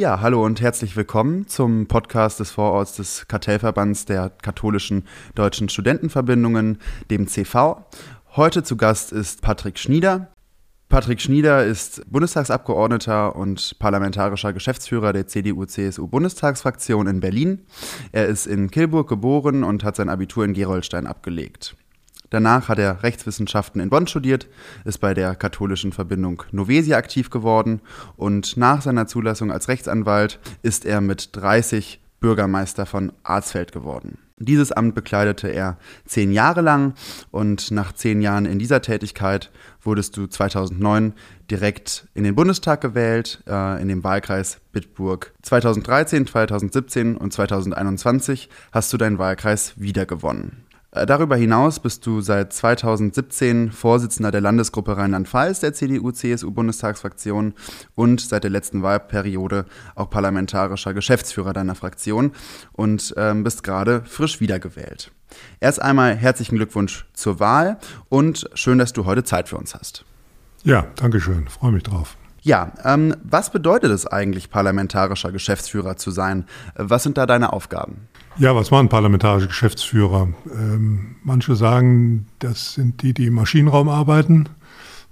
Ja, hallo und herzlich willkommen zum Podcast des Vororts des Kartellverbands der katholischen deutschen Studentenverbindungen, dem CV. Heute zu Gast ist Patrick Schnieder. Patrick Schnieder ist Bundestagsabgeordneter und parlamentarischer Geschäftsführer der CDU-CSU-Bundestagsfraktion in Berlin. Er ist in Kilburg geboren und hat sein Abitur in Gerolstein abgelegt. Danach hat er Rechtswissenschaften in Bonn studiert, ist bei der katholischen Verbindung Novesia aktiv geworden und nach seiner Zulassung als Rechtsanwalt ist er mit 30 Bürgermeister von Arzfeld geworden. Dieses Amt bekleidete er zehn Jahre lang und nach zehn Jahren in dieser Tätigkeit wurdest du 2009 direkt in den Bundestag gewählt, äh, in dem Wahlkreis Bitburg. 2013, 2017 und 2021 hast du deinen Wahlkreis wiedergewonnen. Äh, darüber hinaus bist du seit 2017 Vorsitzender der Landesgruppe Rheinland-Pfalz der CDU-CSU-Bundestagsfraktion und seit der letzten Wahlperiode auch parlamentarischer Geschäftsführer deiner Fraktion und ähm, bist gerade frisch wiedergewählt. Erst einmal herzlichen Glückwunsch zur Wahl und schön, dass du heute Zeit für uns hast. Ja, danke schön. Freue mich drauf. Ja, ähm, was bedeutet es eigentlich, parlamentarischer Geschäftsführer zu sein? Was sind da deine Aufgaben? Ja, was machen parlamentarische Geschäftsführer? Ähm, manche sagen, das sind die, die im Maschinenraum arbeiten.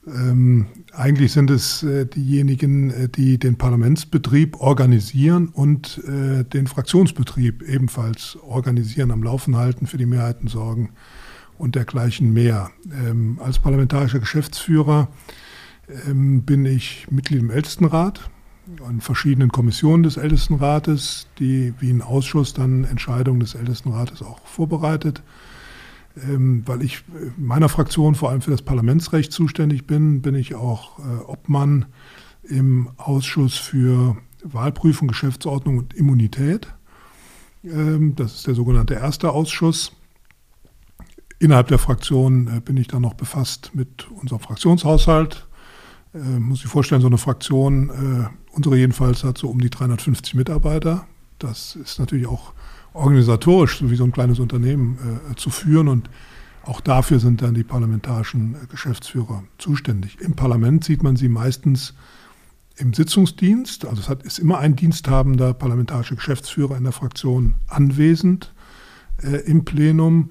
Ähm, eigentlich sind es äh, diejenigen, äh, die den Parlamentsbetrieb organisieren und äh, den Fraktionsbetrieb ebenfalls organisieren, am Laufen halten, für die Mehrheiten sorgen und dergleichen mehr. Ähm, als parlamentarischer Geschäftsführer ähm, bin ich Mitglied im Ältestenrat an verschiedenen Kommissionen des Ältestenrates, die wie ein Ausschuss dann Entscheidungen des Ältestenrates auch vorbereitet. Ähm, weil ich meiner Fraktion vor allem für das Parlamentsrecht zuständig bin, bin ich auch äh, Obmann im Ausschuss für Wahlprüfung, Geschäftsordnung und Immunität. Ähm, das ist der sogenannte erste Ausschuss. Innerhalb der Fraktion äh, bin ich dann noch befasst mit unserem Fraktionshaushalt. Äh, muss ich vorstellen, so eine Fraktion äh, Unsere jedenfalls hat so um die 350 Mitarbeiter. Das ist natürlich auch organisatorisch, so wie so ein kleines Unternehmen äh, zu führen und auch dafür sind dann die parlamentarischen äh, Geschäftsführer zuständig. Im Parlament sieht man sie meistens im Sitzungsdienst. Also es hat, ist immer ein diensthabender parlamentarischer Geschäftsführer in der Fraktion anwesend äh, im Plenum,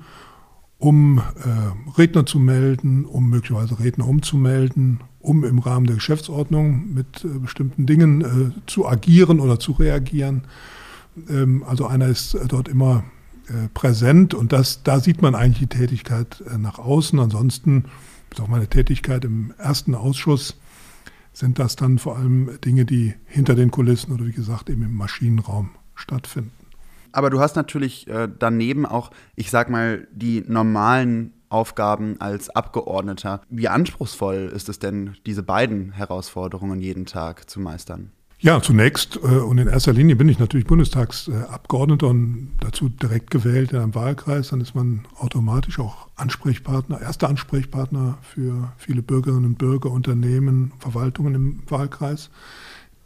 um äh, Redner zu melden, um möglicherweise Redner umzumelden, um im Rahmen der Geschäftsordnung mit äh, bestimmten Dingen äh, zu agieren oder zu reagieren. Ähm, also einer ist äh, dort immer äh, präsent und das, da sieht man eigentlich die Tätigkeit äh, nach außen. Ansonsten ist auch meine Tätigkeit im ersten Ausschuss sind das dann vor allem Dinge, die hinter den Kulissen oder wie gesagt eben im Maschinenraum stattfinden. Aber du hast natürlich äh, daneben auch, ich sag mal, die normalen Aufgaben als Abgeordneter. Wie anspruchsvoll ist es denn, diese beiden Herausforderungen jeden Tag zu meistern? Ja, zunächst äh, und in erster Linie bin ich natürlich Bundestagsabgeordneter und dazu direkt gewählt in einem Wahlkreis. Dann ist man automatisch auch Ansprechpartner, erster Ansprechpartner für viele Bürgerinnen und Bürger, Unternehmen, Verwaltungen im Wahlkreis.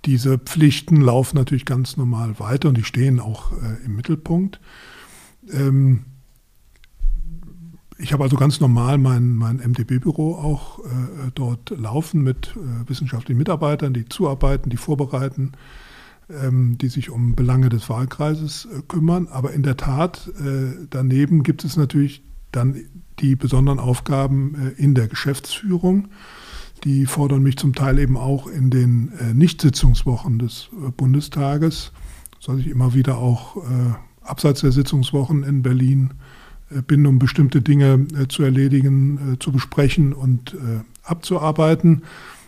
Diese Pflichten laufen natürlich ganz normal weiter und die stehen auch äh, im Mittelpunkt. Ähm, ich habe also ganz normal mein, mein MDB-Büro auch äh, dort laufen mit äh, wissenschaftlichen Mitarbeitern, die zuarbeiten, die vorbereiten, ähm, die sich um Belange des Wahlkreises äh, kümmern. Aber in der Tat, äh, daneben gibt es natürlich dann die besonderen Aufgaben äh, in der Geschäftsführung. Die fordern mich zum Teil eben auch in den äh, Nichtsitzungswochen des Bundestages, soll ich immer wieder auch abseits der Sitzungswochen in Berlin äh, bin, um bestimmte Dinge äh, zu erledigen, äh, zu besprechen und abzuarbeiten.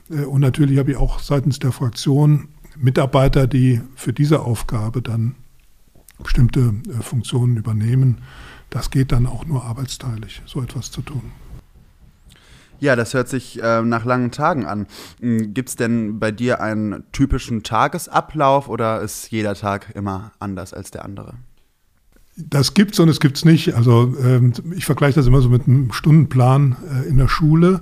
Und natürlich habe ich auch seitens der Fraktion Mitarbeiter, die für diese Aufgabe dann bestimmte Funktionen übernehmen. Das geht dann auch nur arbeitsteilig, so etwas zu tun. Ja, das hört sich äh, nach langen Tagen an. Hm, Gibt es denn bei dir einen typischen Tagesablauf oder ist jeder Tag immer anders als der andere? Das gibt's und es gibt's nicht. Also ähm, ich vergleiche das immer so mit einem Stundenplan äh, in der Schule.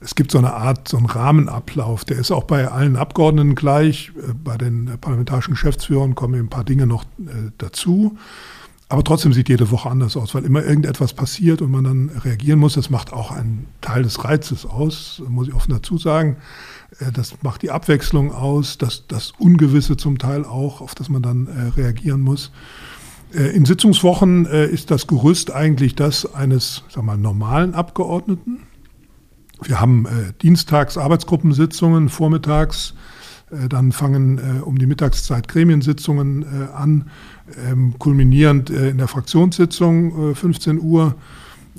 Es gibt so eine Art, so einen Rahmenablauf, der ist auch bei allen Abgeordneten gleich. Äh, bei den parlamentarischen Geschäftsführern kommen ein paar Dinge noch äh, dazu. Aber trotzdem sieht jede Woche anders aus, weil immer irgendetwas passiert und man dann reagieren muss. Das macht auch einen Teil des Reizes aus, muss ich offen dazu sagen. Äh, das macht die Abwechslung aus, das, das Ungewisse zum Teil auch, auf das man dann äh, reagieren muss. Äh, in Sitzungswochen ist das Gerüst eigentlich das eines sag mal, normalen Abgeordneten. Wir haben dienstags Arbeitsgruppensitzungen, vormittags dann fangen um die Mittagszeit Gremiensitzungen an, kulminierend in der Fraktionssitzung 15 Uhr.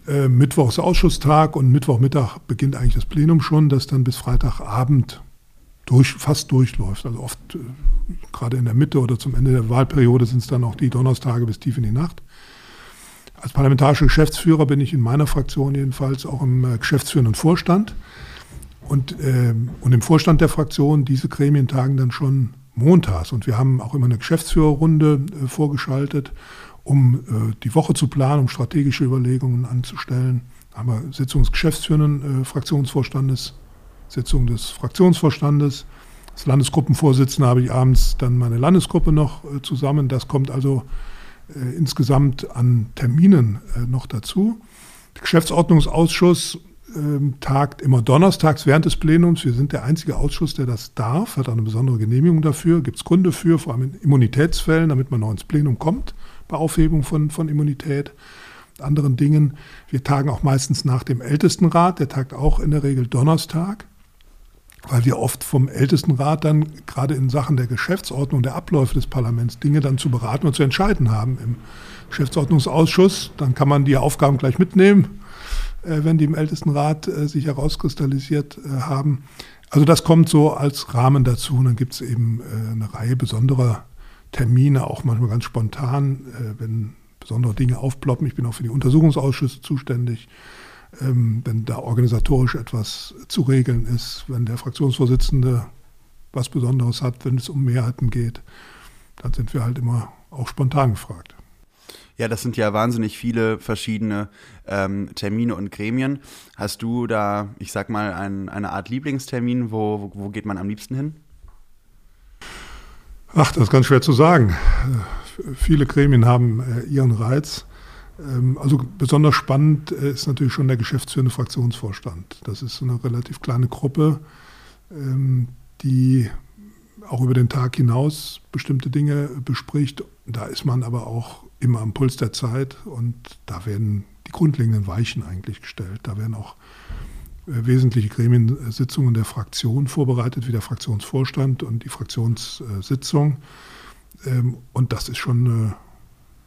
Äh, Mittwochs Ausschusstag und Mittwochmittag beginnt eigentlich das Plenum schon, das dann bis Freitagabend durch, fast durchläuft. Also oft äh, gerade in der Mitte oder zum Ende der Wahlperiode sind es dann auch die Donnerstage bis tief in die Nacht. Als parlamentarischer Geschäftsführer bin ich in meiner Fraktion jedenfalls auch im äh, geschäftsführenden Vorstand. Und, äh, und im Vorstand der Fraktion, diese Gremien tagen dann schon montags. Und wir haben auch immer eine Geschäftsführerrunde äh, vorgeschaltet um äh, die Woche zu planen, um strategische Überlegungen anzustellen. Da haben wir Sitzung des geschäftsführenden äh, Fraktionsvorstandes, Sitzung des Fraktionsvorstandes. Als Landesgruppenvorsitzender habe ich abends dann meine Landesgruppe noch äh, zusammen. Das kommt also äh, insgesamt an Terminen äh, noch dazu. Der Geschäftsordnungsausschuss ähm, tagt immer donnerstags während des Plenums. Wir sind der einzige Ausschuss, der das darf, hat eine besondere Genehmigung dafür, gibt es Gründe für, vor allem in Immunitätsfällen, damit man noch ins Plenum kommt bei Aufhebung von, von Immunität, anderen Dingen. Wir tagen auch meistens nach dem Ältestenrat, der tagt auch in der Regel Donnerstag, weil wir oft vom Ältestenrat dann gerade in Sachen der Geschäftsordnung, der Abläufe des Parlaments Dinge dann zu beraten und zu entscheiden haben im Geschäftsordnungsausschuss. Dann kann man die Aufgaben gleich mitnehmen, wenn die im Ältestenrat äh, sich herauskristallisiert äh, haben. Also das kommt so als Rahmen dazu. Und dann gibt es eben eine Reihe besonderer Termine, auch manchmal ganz spontan, äh, wenn besondere Dinge aufploppen. Ich bin auch für die Untersuchungsausschüsse zuständig. Ähm, wenn da organisatorisch etwas zu regeln ist, wenn der Fraktionsvorsitzende was Besonderes hat, wenn es um Mehrheiten geht, dann sind wir halt immer auch spontan gefragt. Ja, das sind ja wahnsinnig viele verschiedene ähm, Termine und Gremien. Hast du da, ich sag mal, ein, eine Art Lieblingstermin? Wo, wo geht man am liebsten hin? Ach, das ist ganz schwer zu sagen. Viele Gremien haben äh, ihren Reiz. Ähm, also besonders spannend äh, ist natürlich schon der geschäftsführende Fraktionsvorstand. Das ist eine relativ kleine Gruppe, ähm, die auch über den Tag hinaus bestimmte Dinge bespricht. Da ist man aber auch immer am Puls der Zeit und da werden die grundlegenden Weichen eigentlich gestellt. Da werden auch äh, wesentliche Gremiensitzungen der Fraktion vorbereitet, wie der Fraktionsvorstand und die Fraktionssitzung. Ähm, und das ist schon eine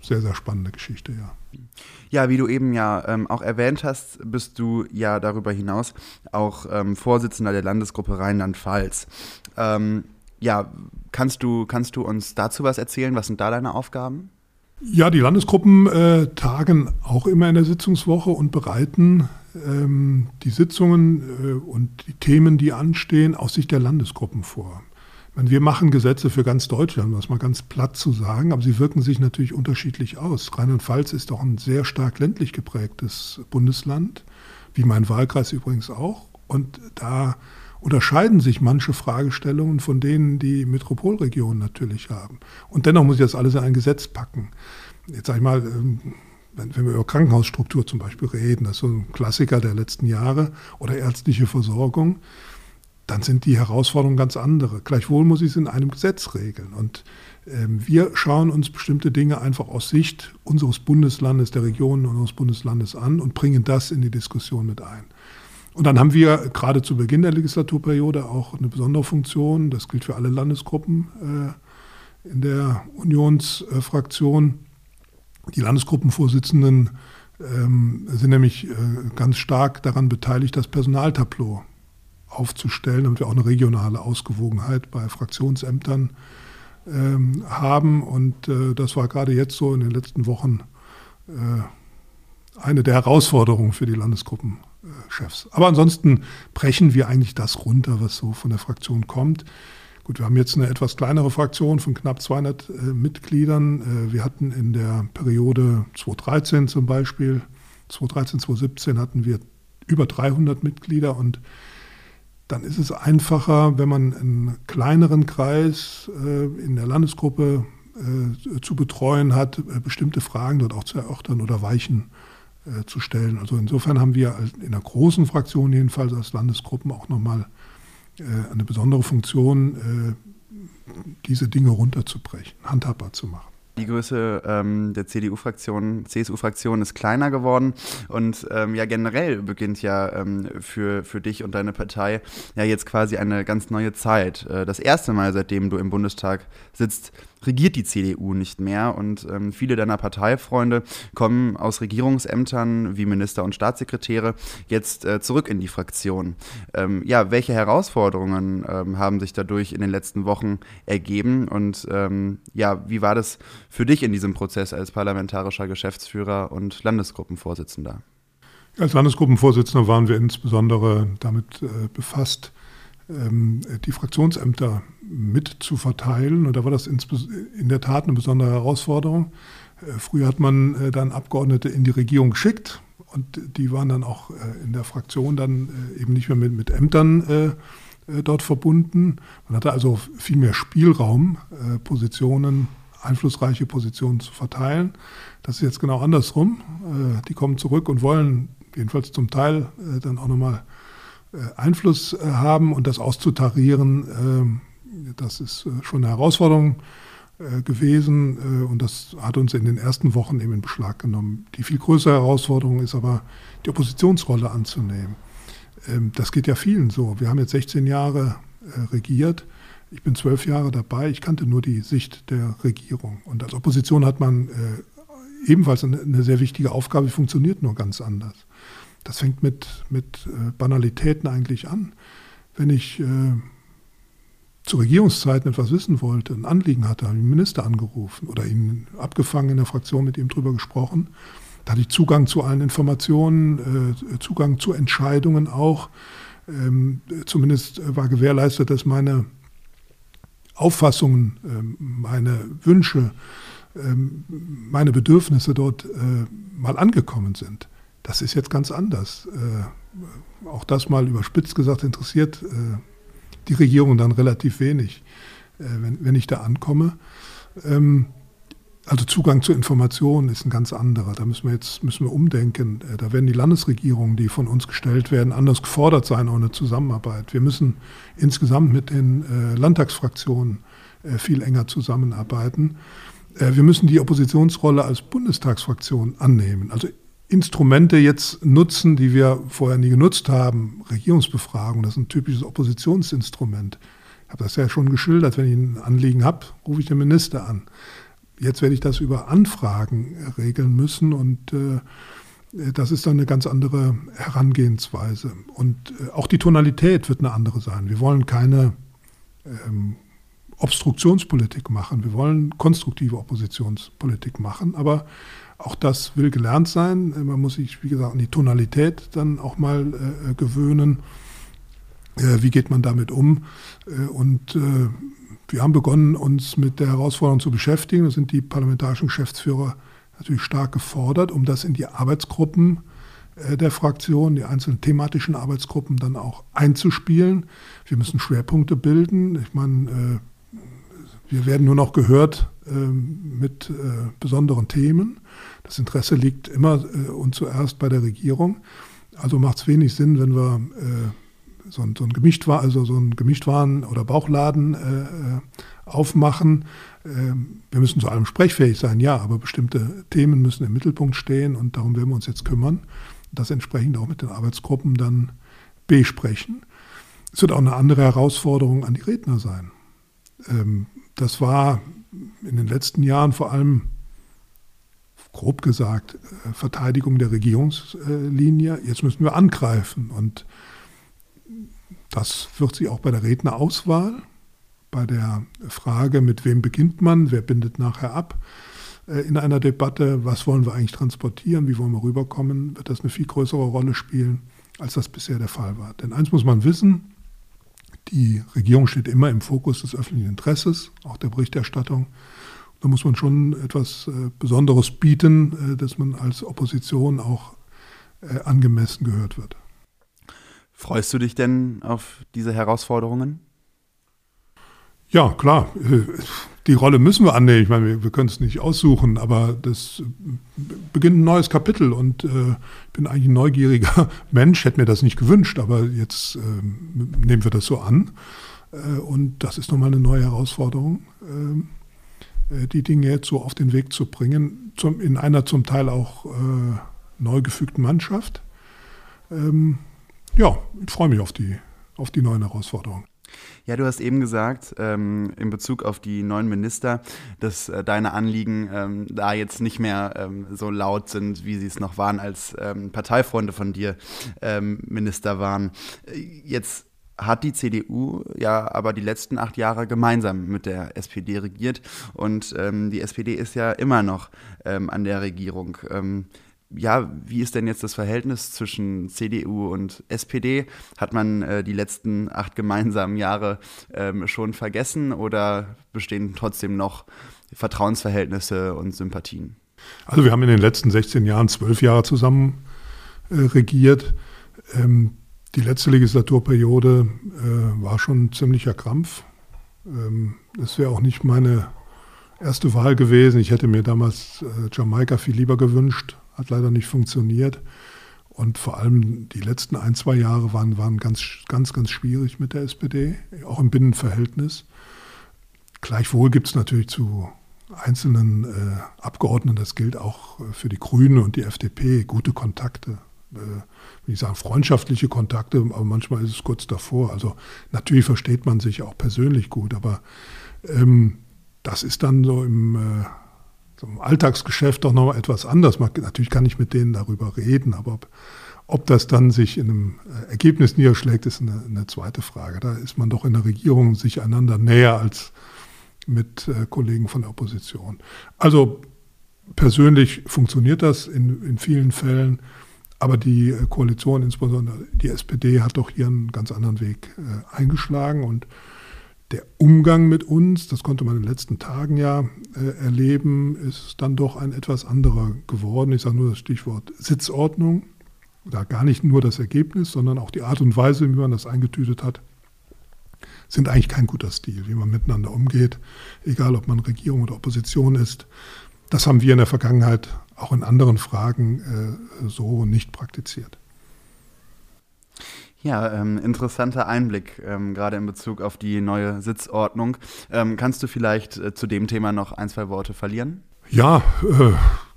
sehr, sehr spannende Geschichte, ja. Ja, wie du eben ja ähm, auch erwähnt hast, bist du ja darüber hinaus auch ähm, Vorsitzender der Landesgruppe Rheinland-Pfalz. Ähm, ja, kannst du, kannst du uns dazu was erzählen? Was sind da deine Aufgaben? Ja, die Landesgruppen äh, tagen auch immer in der Sitzungswoche und bereiten ähm, die Sitzungen äh, und die Themen, die anstehen, aus Sicht der Landesgruppen vor. Meine, wir machen Gesetze für ganz Deutschland, um das mal ganz platt zu sagen, aber sie wirken sich natürlich unterschiedlich aus. Rheinland-Pfalz ist doch ein sehr stark ländlich geprägtes Bundesland, wie mein Wahlkreis übrigens auch. Und da unterscheiden sich manche Fragestellungen von denen, die Metropolregionen natürlich haben. Und dennoch muss ich das alles in ein Gesetz packen. Jetzt sage ich mal, ähm, wenn, wir über Krankenhausstruktur zum Beispiel reden, das ist so ein Klassiker der letzten Jahre, oder ärztliche Versorgung, dann sind die Herausforderungen ganz andere. Gleichwohl muss ich es in einem Gesetz regeln. Und ähm, wir schauen uns bestimmte Dinge einfach aus Sicht unseres Bundeslandes, der Regionen unseres Bundeslandes an und bringen das in die Diskussion mit ein. Und dann haben wir gerade zu Beginn der Legislaturperiode auch eine besondere Funktion, das gilt für alle Landesgruppen äh, in der Unionsfraktion. Die Landesgruppenvorsitzenden ähm, sind nämlich äh, ganz stark daran beteiligt, das Personaltableau aufzustellen, damit wir auch eine regionale Ausgewogenheit bei Fraktionsämtern ähm, haben. Und äh, das war gerade jetzt so in den letzten Wochen äh, eine der Herausforderungen für die Landesgruppen Chefs. Aber ansonsten brechen wir eigentlich das runter, was so von der Fraktion kommt. Gut, wir haben jetzt eine etwas kleinere Fraktion von knapp 200 äh, Mitgliedern. Äh, wir hatten in der Periode 2013 zum Beispiel, 2013, 2017 hatten wir über 300 Mitglieder und dann ist es einfacher, wenn man einen kleineren Kreis äh, in der Landesgruppe äh, zu betreuen hat, äh, bestimmte Fragen dort auch zu erörtern oder Weichen äh, zu stellen. Also insofern haben wir in der großen Fraktion jedenfalls als Landesgruppen auch nochmal äh, eine besondere Funktion, äh, diese Dinge runterzubrechen, handhabbar zu machen. Die Größe ähm, der CDU-Fraktion, CSU-Fraktion ist kleiner geworden und ähm, ja generell beginnt ja ähm, für, für dich und deine Partei ja jetzt quasi eine ganz neue Zeit. Äh, das erste Mal, seitdem du im Bundestag sitzt, regiert die CDU nicht mehr und ähm, viele deiner Parteifreunde kommen aus Regierungsämtern wie Minister und Staatssekretäre jetzt äh, zurück in die Fraktion. Ähm, ja, welche Herausforderungen ähm, haben sich dadurch in den letzten Wochen ergeben und ähm, ja, wie war das für dich in diesem Prozess als parlamentarischer Geschäftsführer und Landesgruppenvorsitzender? Als Landesgruppenvorsitzender waren wir insbesondere damit äh, befasst, die Fraktionsämter mit zu verteilen. Und da war das in der Tat eine besondere Herausforderung. Äh, früher hat man äh, dann Abgeordnete in die Regierung geschickt und die waren dann auch äh, in der Fraktion dann eben nicht mehr mit, mit Ämtern dort verbunden. Man hatte also viel mehr Spielraum, Positionen, einflussreiche Positionen zu verteilen. Das ist jetzt genau andersrum. Die kommen zurück und wollen jedenfalls zum Teil dann auch nochmal Einfluss haben und das auszutarieren ähm, das ist äh, schon eine Herausforderung äh, gewesen äh, und das hat uns in den ersten Wochen eben in Beschlag genommen. Die viel größere Herausforderung ist aber, die Oppositionsrolle anzunehmen. Ähm, das geht ja vielen so. Wir haben jetzt 16 Jahre regiert. Ich bin zwölf Jahre dabei. Ich kannte nur die Sicht der Regierung. Und als Opposition hat man ebenfalls eine sehr wichtige Aufgabe, funktioniert nur ganz anders. Das fängt mit, mit Banalitäten eigentlich an. Wenn ich zu Regierungszeiten etwas wissen wollte, ein Anliegen hatte, habe ich den Minister angerufen oder ihn abgefangen in der Fraktion mit ihm drüber gesprochen. Da hatte ich Zugang zu allen Informationen, äh, Zugang zu Entscheidungen auch. Ähm, zumindest war gewährleistet, dass meine Auffassungen, ähm, meine Wünsche, ähm, meine Bedürfnisse dort äh, mal angekommen sind. Das ist jetzt ganz anders. Äh, auch das mal überspitzt gesagt interessiert die Regierung dann relativ wenig, äh, wenn, wenn ich da ankomme. Ähm, also Zugang zu Informationen ist ein ganz anderer. Da müssen wir jetzt müssen wir umdenken. Äh, da werden die Landesregierungen, die von uns gestellt werden, anders gefordert sein, eine Zusammenarbeit. Wir müssen insgesamt mit den äh, Landtagsfraktionen äh, viel enger zusammenarbeiten. Äh, wir müssen die Oppositionsrolle als Bundestagsfraktion annehmen. Also Instrumente jetzt nutzen, die wir vorher nie genutzt haben. Regierungsbefragung, das ist ein typisches Oppositionsinstrument. Ich habe das ja schon geschildert. Wenn ich ein Anliegen habe, rufe ich den Minister an. Jetzt werde ich das über Anfragen regeln müssen und äh, das ist dann eine ganz andere Herangehensweise. Und äh, auch die Tonalität wird eine andere sein. Wir wollen keine ähm, Obstruktionspolitik machen. Wir wollen konstruktive Oppositionspolitik machen, aber auch das will gelernt sein. Man muss sich, wie gesagt, an die Tonalität dann auch mal äh, gewöhnen. Äh, wie geht man damit um? Äh, und äh, wir haben begonnen, uns mit der Herausforderung zu beschäftigen. Da sind die parlamentarischen Geschäftsführer natürlich stark gefordert, um das in die Arbeitsgruppen äh, der Fraktion, die einzelnen thematischen Arbeitsgruppen dann auch einzuspielen. Wir müssen Schwerpunkte bilden. Ich meine, äh, wir werden nur noch gehört mit besonderen Themen. Das Interesse liegt immer äh, und zuerst bei der Regierung. Also macht es wenig Sinn, wenn wir äh, so, ein, so ein Gemischtwaren, also so ein oder Bauchladen äh, äh aufmachen. Ähm, wir müssen zu allem sprechfähig sein, ja, aber bestimmte Themen müssen im Mittelpunkt stehen und darum werden wir uns jetzt kümmern. Das entsprechend auch mit den Arbeitsgruppen dann besprechen. Es wird auch eine andere Herausforderung an die Redner sein. Ähm, das war in den letzten Jahren vor allem grob gesagt, äh, Verteidigung der Regierungslinie. Jetzt müssen wir angreifen. Und das wird sich auch bei der Rednerauswahl, bei der Frage, mit wem beginnt man, wer bindet nachher ab, äh, in einer Debatte, was wollen wir eigentlich transportieren, wie wollen wir rüberkommen, wird das eine viel größere Rolle spielen, als das bisher der Fall war. Denn eins muss man wissen, die Regierung steht immer im Fokus des öffentlichen Interesses, auch der Berichterstattung. Da muss man schon etwas äh, Besonderes bieten, äh, dass man als Opposition auch äh, angemessen gehört wird. Freust du dich denn auf diese Herausforderungen? Ja, klar. Die Rolle müssen wir annehmen. Ich meine, wir, wir können es nicht aussuchen, aber das beginnt ein neues Kapitel und äh, ich bin eigentlich ein neugieriger Mensch, hätte mir das nicht gewünscht, aber jetzt äh, nehmen wir das so an. Äh, und das ist nochmal eine neue Herausforderung, äh, äh, die Dinge jetzt so auf den Weg zu bringen, zum, in einer zum Teil auch äh, neu gefügten Mannschaft. Ähm, ja, ich freue mich auf die, auf die neuen Herausforderungen. Ja, du hast eben gesagt, ähm, in Bezug auf die neuen Minister, dass äh, deine Anliegen ähm, da jetzt nicht mehr ähm, so laut sind, wie sie es noch waren, als ähm, Parteifreunde von dir ähm, Minister waren. Jetzt hat die CDU ja aber die letzten acht Jahre gemeinsam mit der SPD regiert und ähm, die SPD ist ja immer noch an der Regierung ja, wie ist denn jetzt das Verhältnis zwischen CDU und SPD? Hat man äh, die letzten acht gemeinsamen Jahre ähm, schon vergessen oder bestehen trotzdem noch Vertrauensverhältnisse und Sympathien? Also wir haben in den letzten 16 Jahren zwölf Jahre zusammen äh, regiert. Ähm, die letzte Legislaturperiode äh, war schon ein ziemlicher Krampf. Ähm, das wäre auch nicht meine erste Wahl gewesen. Ich hätte mir damals äh, Jamaika viel lieber gewünscht hat leider nicht funktioniert. Und vor allem die letzten ein, zwei Jahre waren, waren ganz, ganz, ganz schwierig mit der SPD, auch im Binnenverhältnis. Gleichwohl gibt es natürlich zu einzelnen äh, Abgeordneten, das gilt auch äh, für die Grünen und die FDP, gute Kontakte. Äh, will ich sagen, freundschaftliche Kontakte, aber manchmal ist es kurz davor. Also natürlich versteht man sich auch persönlich gut, aber ähm, das ist dann so im äh, im Alltagsgeschäft doch noch etwas anders. Man, natürlich kann ich mit denen darüber reden, aber ob, ob das dann sich in einem äh, Ergebnis niederschlägt, ist eine, eine, zweite Frage. Da ist man doch in der Regierung sich einander näher als mit äh, Kollegen von der Opposition. Also persönlich funktioniert das in, in vielen Fällen, aber die äh, Koalition, insbesondere die SPD, hat doch hier einen ganz anderen Weg äh, eingeschlagen und der Umgang mit uns, das konnte man in den letzten Tagen ja äh, erleben, ist dann doch ein etwas anderer geworden. Ich sage nur das Stichwort Sitzordnung. Da gar nicht nur das Ergebnis, sondern auch die Art und Weise, wie man das eingetütet hat, sind eigentlich kein guter Stil, wie man miteinander umgeht, egal ob man Regierung oder Opposition ist. Das haben wir in der Vergangenheit auch in anderen Fragen äh, so nicht praktiziert. Ja, ähm, interessanter Einblick, ähm, gerade in Bezug auf die neue Sitzordnung. Ähm, kannst du vielleicht äh, zu dem Thema noch ein, zwei Worte verlieren? Ja, äh,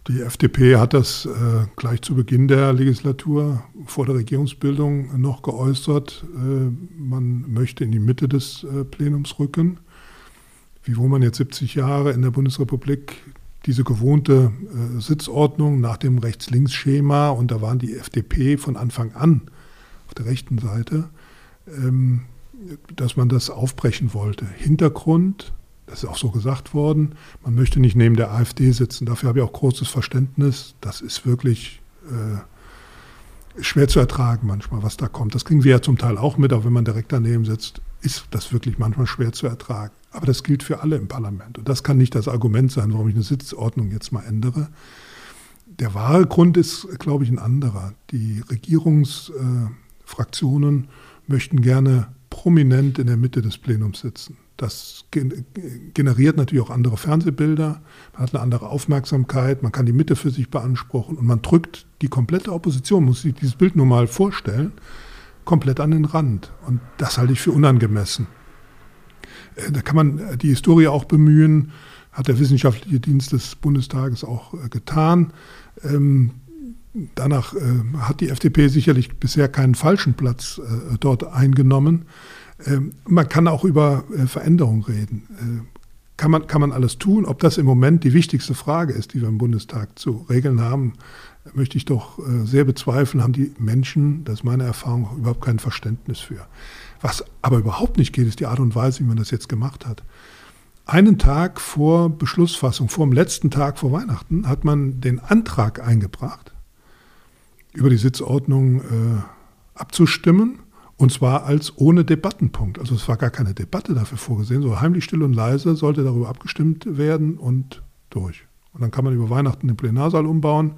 die FDP hat das äh, gleich zu Beginn der Legislatur vor der Regierungsbildung noch geäußert. Äh, man möchte in die Mitte des äh, Plenums rücken. Wiewohl man jetzt 70 Jahre in der Bundesrepublik diese gewohnte äh, Sitzordnung nach dem Rechts-Links-Schema, und da waren die FDP von Anfang an auf der rechten Seite, ähm, dass man das aufbrechen wollte. Hintergrund, das ist auch so gesagt worden, man möchte nicht neben der AfD sitzen. Dafür habe ich auch großes Verständnis. Das ist wirklich äh, schwer zu ertragen manchmal, was da kommt. Das kriegen wir ja zum Teil auch mit, aber wenn man direkt daneben sitzt, ist das wirklich manchmal schwer zu ertragen. Aber das gilt für alle im Parlament. Und das kann nicht das Argument sein, warum ich eine Sitzordnung jetzt mal ändere. Der wahre Grund ist, glaube ich, ein anderer. Die Regierungs- äh, Fraktionen möchten gerne prominent in der Mitte des Plenums sitzen. Das generiert natürlich auch andere Fernsehbilder, man hat eine andere Aufmerksamkeit, man kann die Mitte für sich beanspruchen und man drückt die komplette Opposition, muss sich dieses Bild nur mal vorstellen, komplett an den Rand. Und das halte ich für unangemessen. Äh, da kann man äh, die Historie auch bemühen, hat der Wissenschaftliche Dienst des Bundestages auch äh, getan. Danach äh, hat die FDP sicherlich bisher keinen falschen Platz äh, dort eingenommen. Ähm, man kann auch über äh, Veränderung reden. Kann, man, kann man alles tun? Ob das im Moment die wichtigste Frage ist, die wir im Bundestag zu regeln haben, möchte ich doch sehr bezweifeln, haben die Menschen, das ist meine Erfahrung, überhaupt kein Verständnis für. Was aber überhaupt nicht geht, ist die Art und Weise, wie man das jetzt gemacht hat. Einen Tag vor Beschlussfassung, vor dem letzten Tag vor Weihnachten, hat man den Antrag eingebracht, über die Sitzordnung äh, abzustimmen. Und zwar als ohne Debattenpunkt. Also es war gar keine Debatte dafür vorgesehen. So heimlich still und leise sollte darüber abgestimmt werden und durch. Und dann kann man über Weihnachten den Plenarsaal umbauen.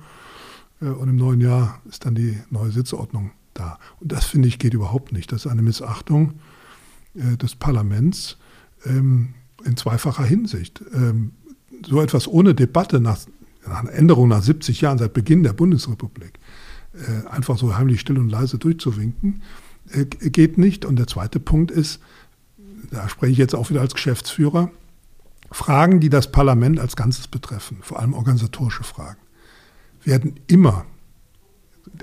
Äh, und im neuen Jahr ist dann die neue Sitzordnung da. Und das finde ich geht überhaupt nicht. Das ist eine Missachtung äh, des Parlaments. Ähm, in zweifacher Hinsicht. Ähm, so etwas ohne Debatte nach, nach Änderung nach 70 Jahren seit Beginn der Bundesrepublik einfach so heimlich still und leise durchzuwinken, äh, geht nicht. Und der zweite Punkt ist, da spreche ich jetzt auch wieder als Geschäftsführer, Fragen, die das Parlament als Ganzes betreffen, vor allem organisatorische Fragen, werden immer,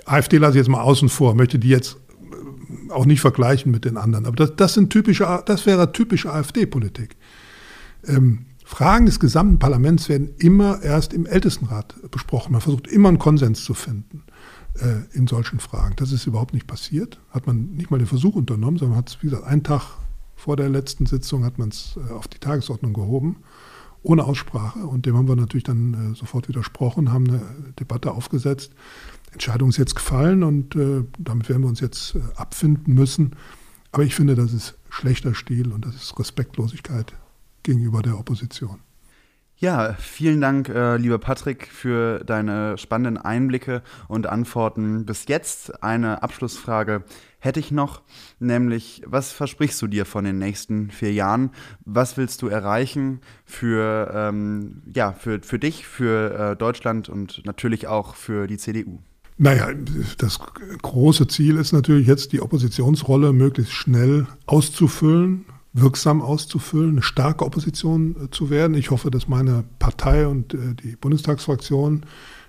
AfD lasse ich jetzt mal außen vor, möchte die jetzt äh, auch nicht vergleichen mit den anderen, aber das, das, sind typische, das wäre typische AfD-Politik. Ähm, Fragen des gesamten Parlaments werden immer erst im Ältestenrat besprochen. Man versucht immer einen Konsens zu finden äh, in solchen Fragen. Das ist überhaupt nicht passiert. Hat man nicht mal den Versuch unternommen, sondern hat es, wie gesagt, einen Tag vor der letzten Sitzung hat man es äh, auf die Tagesordnung gehoben, ohne Aussprache. Und dem haben wir natürlich dann äh, sofort widersprochen, haben eine Debatte aufgesetzt. Entscheidung ist jetzt gefallen und äh, damit werden wir uns jetzt äh, abfinden müssen. Aber ich finde, das ist schlechter Stil und das ist Respektlosigkeit gegenüber der Opposition. Ja, vielen Dank, äh, lieber Patrick, für deine spannenden Einblicke und Antworten bis jetzt. Eine Abschlussfrage hätte ich noch, nämlich, was versprichst du dir von den nächsten vier Jahren? Was willst du erreichen für, ähm, ja, für, für dich, für äh, Deutschland und natürlich auch für die CDU? Naja, das große Ziel ist natürlich jetzt, die Oppositionsrolle möglichst schnell auszufüllen wirksam auszufüllen, eine starke Opposition äh, zu werden. Ich hoffe, dass meine Partei und äh, die Bundestagsfraktion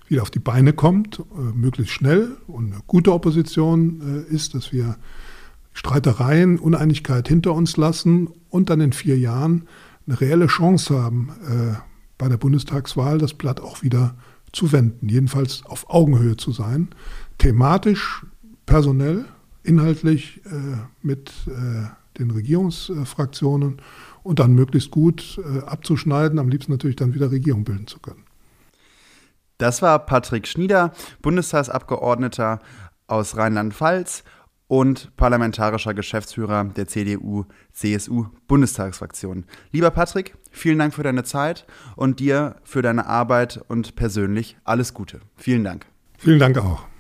wieder auf die Beine kommt, äh, möglichst schnell und eine gute Opposition ist, dass wir Streitereien, Uneinigkeit hinter uns lassen und dann in vier Jahren eine reelle Chance haben, bei der Bundestagswahl das Blatt auch wieder zu wenden, jedenfalls auf Augenhöhe zu sein, thematisch, personell, inhaltlich mit den Regierungsfraktionen und dann möglichst gut äh, abzuschneiden, am liebsten natürlich dann wieder Regierung bilden zu können. Das war Patrick Schnieder, Bundestagsabgeordneter aus Rheinland-Pfalz und parlamentarischer Geschäftsführer der CDU-CSU-Bundestagsfraktion. Lieber Patrick, vielen Dank für deine Zeit und dir für deine Arbeit und persönlich alles Gute. Vielen Dank. Vielen Dank auch.